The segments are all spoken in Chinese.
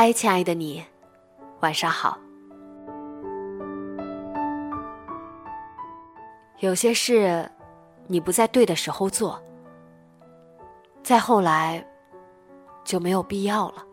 嗨，亲爱的你，晚上好。有些事，你不在对的时候做，再后来就没有必要了。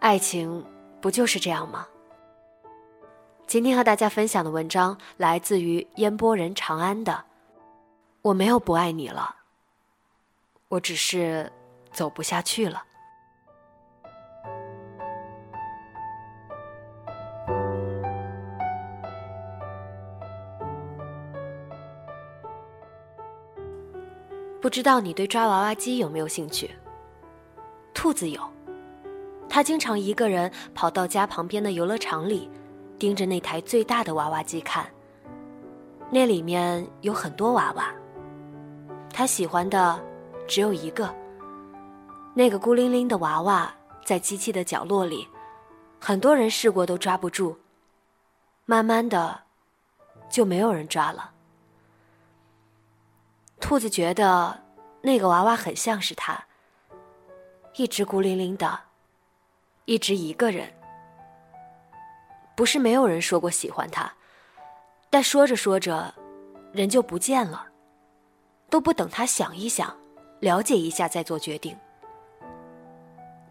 爱情不就是这样吗？今天和大家分享的文章来自于烟波人长安的。我没有不爱你了，我只是走不下去了。不知道你对抓娃娃机有没有兴趣？兔子有，他经常一个人跑到家旁边的游乐场里，盯着那台最大的娃娃机看。那里面有很多娃娃，他喜欢的只有一个。那个孤零零的娃娃在机器的角落里，很多人试过都抓不住。慢慢的，就没有人抓了。兔子觉得那个娃娃很像是他，一直孤零零的，一直一个人。不是没有人说过喜欢他，但说着说着，人就不见了，都不等他想一想，了解一下再做决定。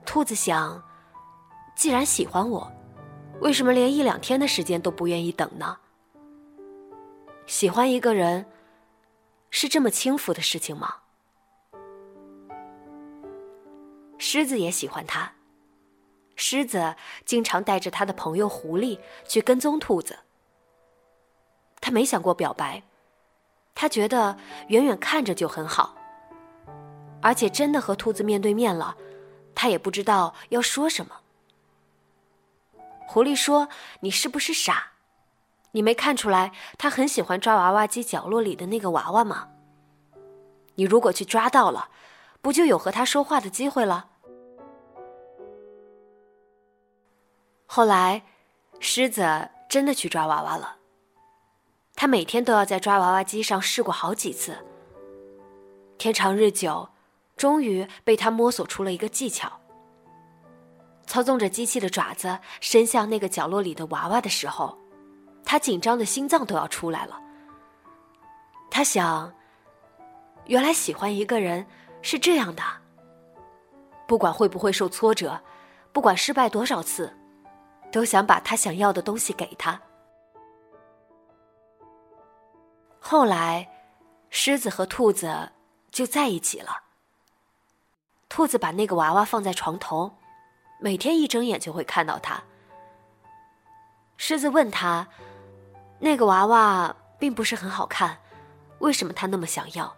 兔子想，既然喜欢我，为什么连一两天的时间都不愿意等呢？喜欢一个人。是这么轻浮的事情吗？狮子也喜欢他。狮子经常带着他的朋友狐狸去跟踪兔子。他没想过表白，他觉得远远看着就很好。而且真的和兔子面对面了，他也不知道要说什么。狐狸说：“你是不是傻？”你没看出来，他很喜欢抓娃娃机角落里的那个娃娃吗？你如果去抓到了，不就有和他说话的机会了？后来，狮子真的去抓娃娃了。他每天都要在抓娃娃机上试过好几次。天长日久，终于被他摸索出了一个技巧。操纵着机器的爪子伸向那个角落里的娃娃的时候。他紧张的心脏都要出来了。他想，原来喜欢一个人是这样的。不管会不会受挫折，不管失败多少次，都想把他想要的东西给他。后来，狮子和兔子就在一起了。兔子把那个娃娃放在床头，每天一睁眼就会看到它。狮子问他。那个娃娃并不是很好看，为什么他那么想要？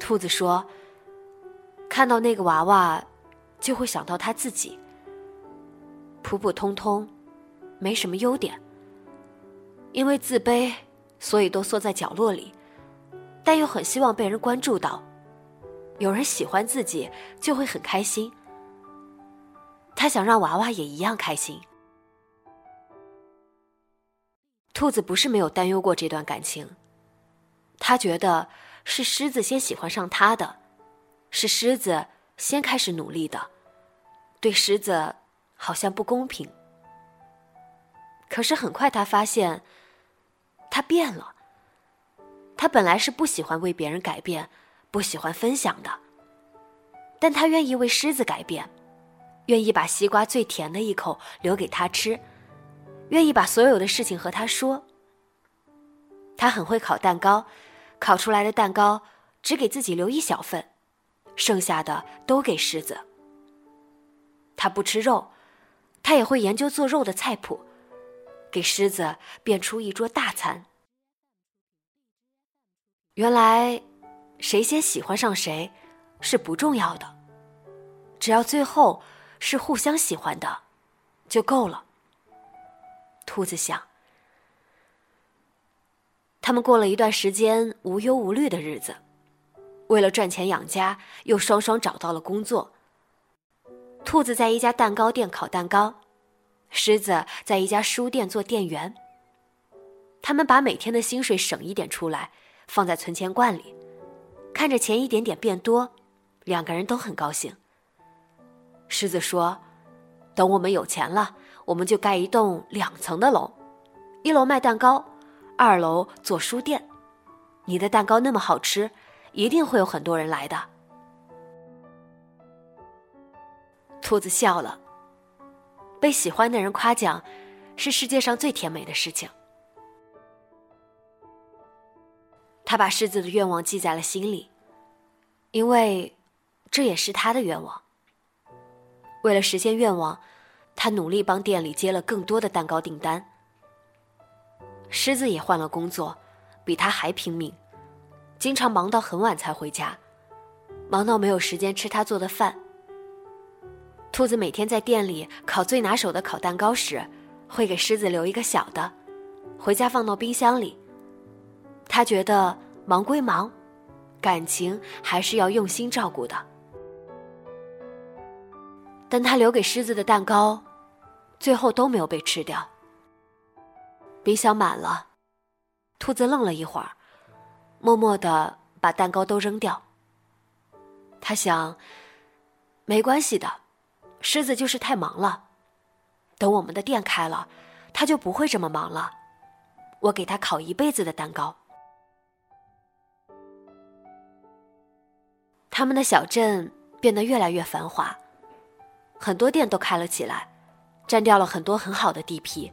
兔子说：“看到那个娃娃，就会想到他自己，普普通通，没什么优点。因为自卑，所以都缩在角落里，但又很希望被人关注到，有人喜欢自己，就会很开心。他想让娃娃也一样开心。”兔子不是没有担忧过这段感情，他觉得是狮子先喜欢上他的，是狮子先开始努力的，对狮子好像不公平。可是很快他发现，他变了。他本来是不喜欢为别人改变，不喜欢分享的，但他愿意为狮子改变，愿意把西瓜最甜的一口留给他吃，愿意把所有的事情和他说。他很会烤蛋糕，烤出来的蛋糕只给自己留一小份，剩下的都给狮子。他不吃肉，他也会研究做肉的菜谱，给狮子变出一桌大餐。原来，谁先喜欢上谁是不重要的，只要最后是互相喜欢的，就够了。兔子想。他们过了一段时间无忧无虑的日子，为了赚钱养家，又双双找到了工作。兔子在一家蛋糕店烤蛋糕，狮子在一家书店做店员。他们把每天的薪水省一点出来，放在存钱罐里，看着钱一点点变多，两个人都很高兴。狮子说：“等我们有钱了，我们就盖一栋两层的楼，一楼卖蛋糕。”二楼做书店，你的蛋糕那么好吃，一定会有很多人来的。兔子笑了。被喜欢的人夸奖，是世界上最甜美的事情。他把狮子的愿望记在了心里，因为这也是他的愿望。为了实现愿望，他努力帮店里接了更多的蛋糕订单。狮子也换了工作，比他还拼命，经常忙到很晚才回家，忙到没有时间吃他做的饭。兔子每天在店里烤最拿手的烤蛋糕时，会给狮子留一个小的，回家放到冰箱里。他觉得忙归忙，感情还是要用心照顾的。但他留给狮子的蛋糕，最后都没有被吃掉。冰箱满了，兔子愣了一会儿，默默的把蛋糕都扔掉。他想，没关系的，狮子就是太忙了。等我们的店开了，他就不会这么忙了。我给他烤一辈子的蛋糕。他们的小镇变得越来越繁华，很多店都开了起来，占掉了很多很好的地皮。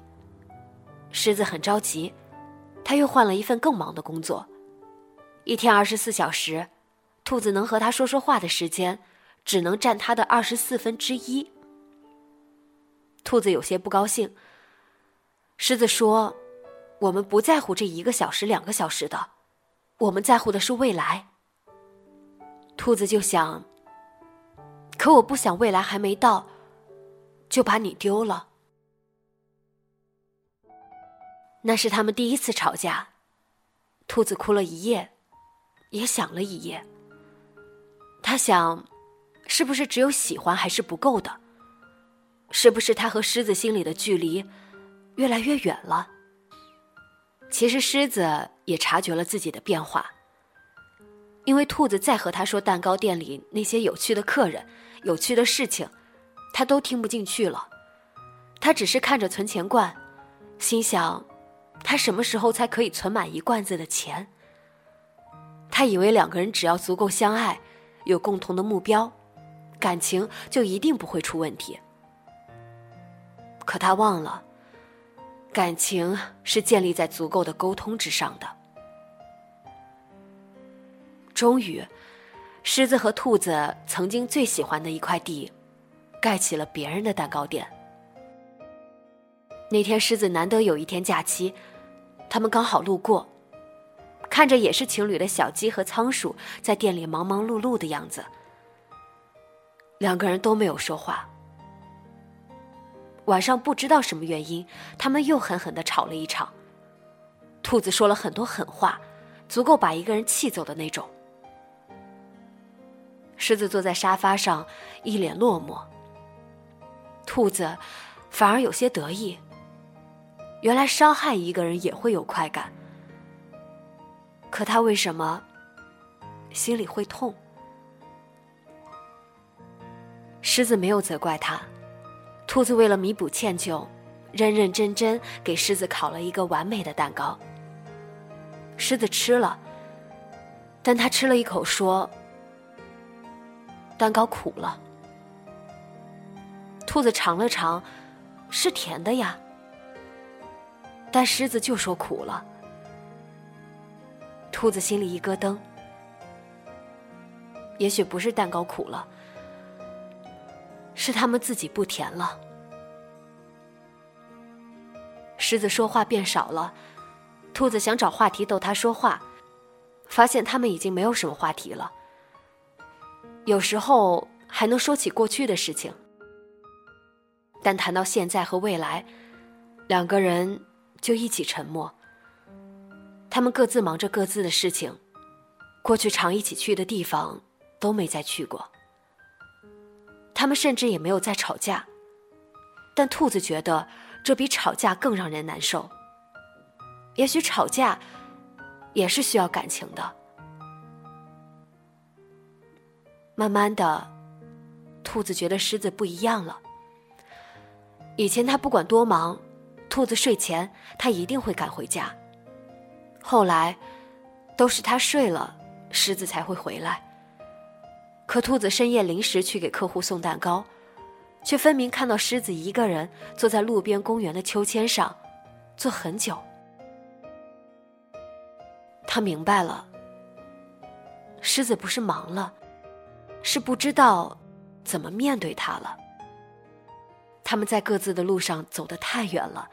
狮子很着急，他又换了一份更忙的工作，一天二十四小时，兔子能和他说说话的时间，只能占他的二十四分之一。兔子有些不高兴。狮子说：“我们不在乎这一个小时、两个小时的，我们在乎的是未来。”兔子就想：“可我不想未来还没到，就把你丢了。”那是他们第一次吵架，兔子哭了一夜，也想了一夜。他想，是不是只有喜欢还是不够的？是不是他和狮子心里的距离越来越远了？其实狮子也察觉了自己的变化，因为兔子再和他说蛋糕店里那些有趣的客人、有趣的事情，他都听不进去了。他只是看着存钱罐，心想。他什么时候才可以存满一罐子的钱？他以为两个人只要足够相爱，有共同的目标，感情就一定不会出问题。可他忘了，感情是建立在足够的沟通之上的。终于，狮子和兔子曾经最喜欢的一块地，盖起了别人的蛋糕店。那天，狮子难得有一天假期。他们刚好路过，看着也是情侣的小鸡和仓鼠在店里忙忙碌碌的样子，两个人都没有说话。晚上不知道什么原因，他们又狠狠的吵了一场。兔子说了很多狠话，足够把一个人气走的那种。狮子坐在沙发上，一脸落寞。兔子反而有些得意。原来伤害一个人也会有快感，可他为什么心里会痛？狮子没有责怪他，兔子为了弥补歉疚，认认真真给狮子烤了一个完美的蛋糕。狮子吃了，但他吃了一口说：“蛋糕苦了。”兔子尝了尝，是甜的呀。但狮子就说苦了。兔子心里一咯噔，也许不是蛋糕苦了，是他们自己不甜了。狮子说话变少了，兔子想找话题逗他说话。发现他们已经没有什么话题了，有时候还能说起过去的事情，但谈到现在和未来，两个人就一起沉默。他们各自忙着各自的事情，过去常一起去的地方都没再去过。他们甚至也没有再吵架，但兔子觉得这比吵架更让人难受。也许吵架。也是需要感情的。慢慢的，兔子觉得狮子不一样了。以前他不管多忙，兔子睡前他一定会赶回家。后来，都是他睡了，狮子才会回来。可兔子深夜临时去给客户送蛋糕，却分明看到狮子一个人坐在路边公园的秋千上，坐很久。他明白了，狮子不是忙了，是不知道怎么面对他了。他们在各自的路上走得太远了，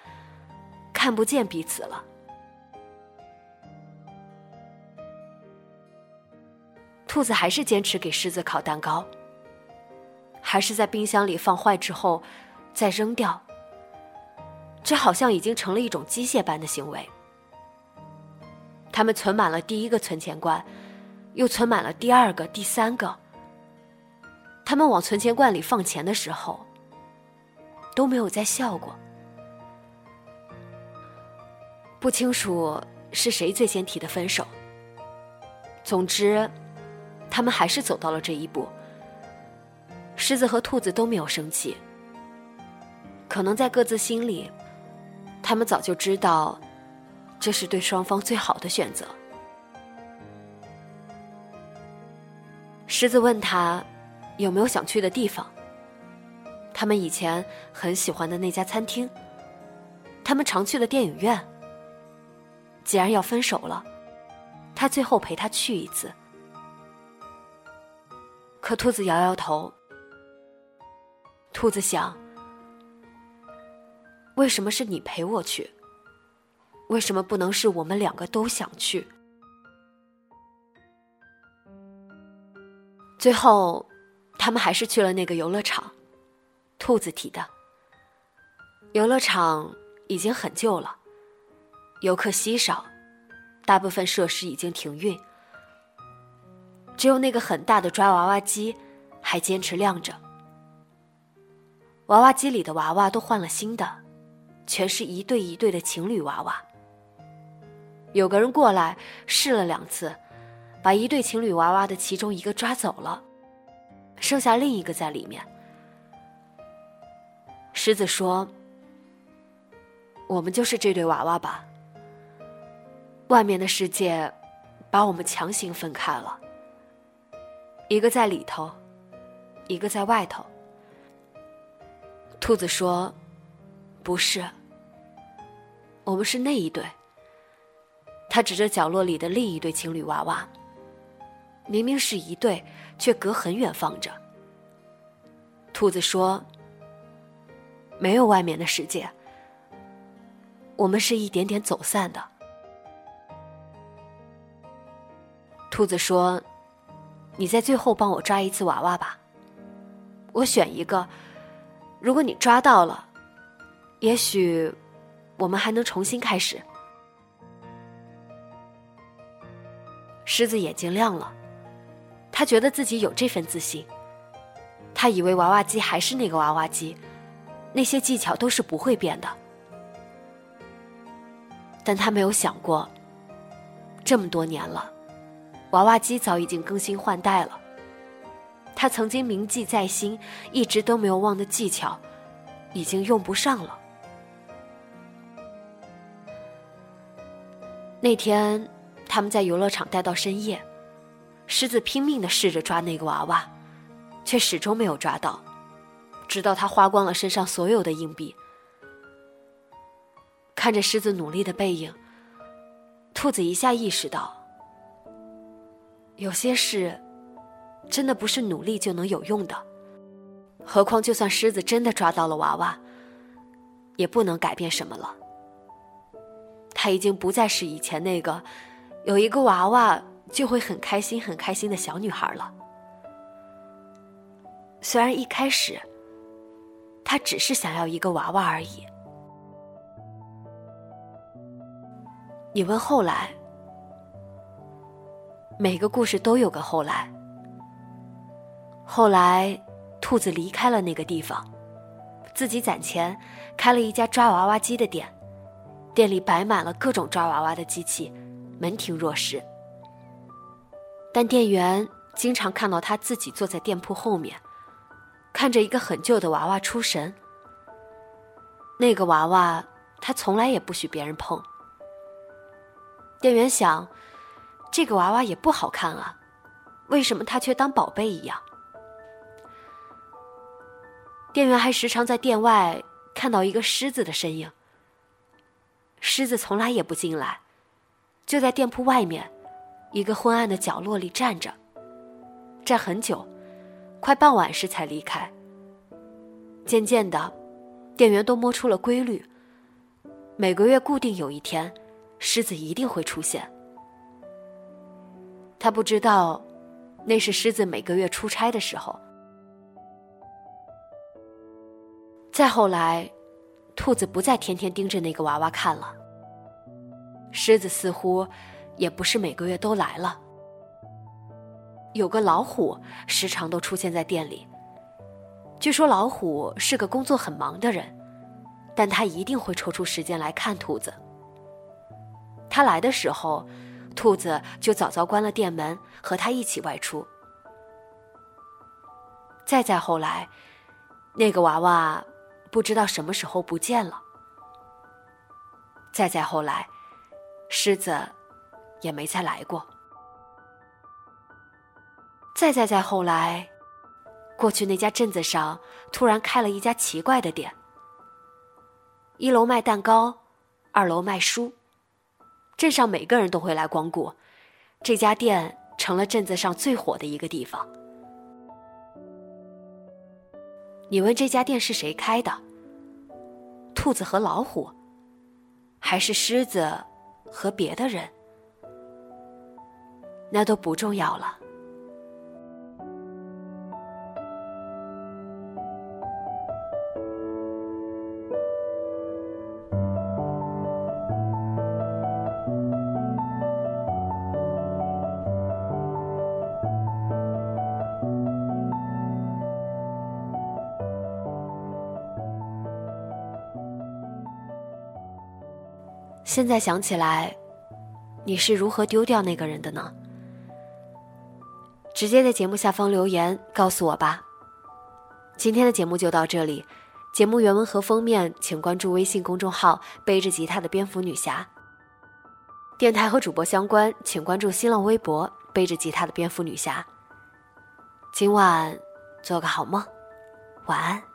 看不见彼此了。兔子还是坚持给狮子烤蛋糕，还是在冰箱里放坏之后再扔掉。这好像已经成了一种机械般的行为。他们存满了第一个存钱罐，又存满了第二个、第三个。他们往存钱罐里放钱的时候，都没有再笑过。不清楚是谁最先提的分手。总之，他们还是走到了这一步。狮子和兔子都没有生气，可能在各自心里，他们早就知道。这是对双方最好的选择。狮子问他有没有想去的地方。他们以前很喜欢的那家餐厅，他们常去的电影院。既然要分手了，他最后陪他去一次。可兔子摇摇头。兔子想：为什么是你陪我去？为什么不能是我们两个都想去？最后，他们还是去了那个游乐场。兔子提的。游乐场已经很旧了，游客稀少，大部分设施已经停运，只有那个很大的抓娃娃机还坚持亮着。娃娃机里的娃娃都换了新的，全是一对一对的情侣娃娃。有个人过来试了两次，把一对情侣娃娃的其中一个抓走了，剩下另一个在里面。狮子说：“我们就是这对娃娃吧。外面的世界把我们强行分开了，一个在里头，一个在外头。”兔子说：“不是，我们是那一对。”他指着角落里的另一对情侣娃娃，明明是一对，却隔很远放着。兔子说：“没有外面的世界，我们是一点点走散的。”兔子说：“你在最后帮我抓一次娃娃吧，我选一个，如果你抓到了，也许我们还能重新开始。”狮子眼睛亮了，他觉得自己有这份自信。他以为娃娃机还是那个娃娃机，那些技巧都是不会变的。但他没有想过，这么多年了，娃娃机早已经更新换代了。他曾经铭记在心、一直都没有忘的技巧，已经用不上了。那天。他们在游乐场待到深夜，狮子拼命的试着抓那个娃娃，却始终没有抓到，直到他花光了身上所有的硬币。看着狮子努力的背影，兔子一下意识到，有些事真的不是努力就能有用的。何况，就算狮子真的抓到了娃娃，也不能改变什么了。他已经不再是以前那个有一个娃娃就会很开心、很开心的小女孩了。虽然一开始，她只是想要一个娃娃而已。你问后来，每个故事都有个后来。后来，兔子离开了那个地方，自己攒钱开了一家抓娃娃机的店，店里摆满了各种抓娃娃的机器，门庭若市。但店员经常看到他自己坐在店铺后面，看着一个很旧的娃娃出神。那个娃娃，他从来也不许别人碰。店员想，这个娃娃也不好看啊，为什么他却当宝贝一样？店员还时常在店外看到一个狮子的身影。狮子从来也不进来，就在店铺外面一个昏暗的角落里站着，站很久，快傍晚时才离开。渐渐的，店员都摸出了规律，每个月固定有一天。狮子一定会出现。他不知道，那是狮子每个月出差的时候。再后来，兔子不再天天盯着那个娃娃看了。狮子似乎也不是每个月都来了。有个老虎时常都出现在店里。据说老虎是个工作很忙的人，但他一定会抽出时间来看兔子。他来的时候，兔子就早早关了店门，和他一起外出。再再后来，那个娃娃不知道什么时候不见了。再再后来，狮子也没再来过。再再再后来，过去那家镇子上突然开了一家奇怪的店，一楼卖蛋糕，二楼卖书。镇上每个人都会来光顾，这家店成了镇子上最火的一个地方。你问这家店是谁开的？兔子和老虎，还是狮子和别的人？那都不重要了。现在想起来，你是如何丢掉那个人的呢？直接在节目下方留言告诉我吧。今天的节目就到这里，节目原文和封面请关注微信公众号“背着吉他的蝙蝠女侠”。电台和主播相关，请关注新浪微博“背着吉他的蝙蝠女侠”。今晚做个好梦，晚安。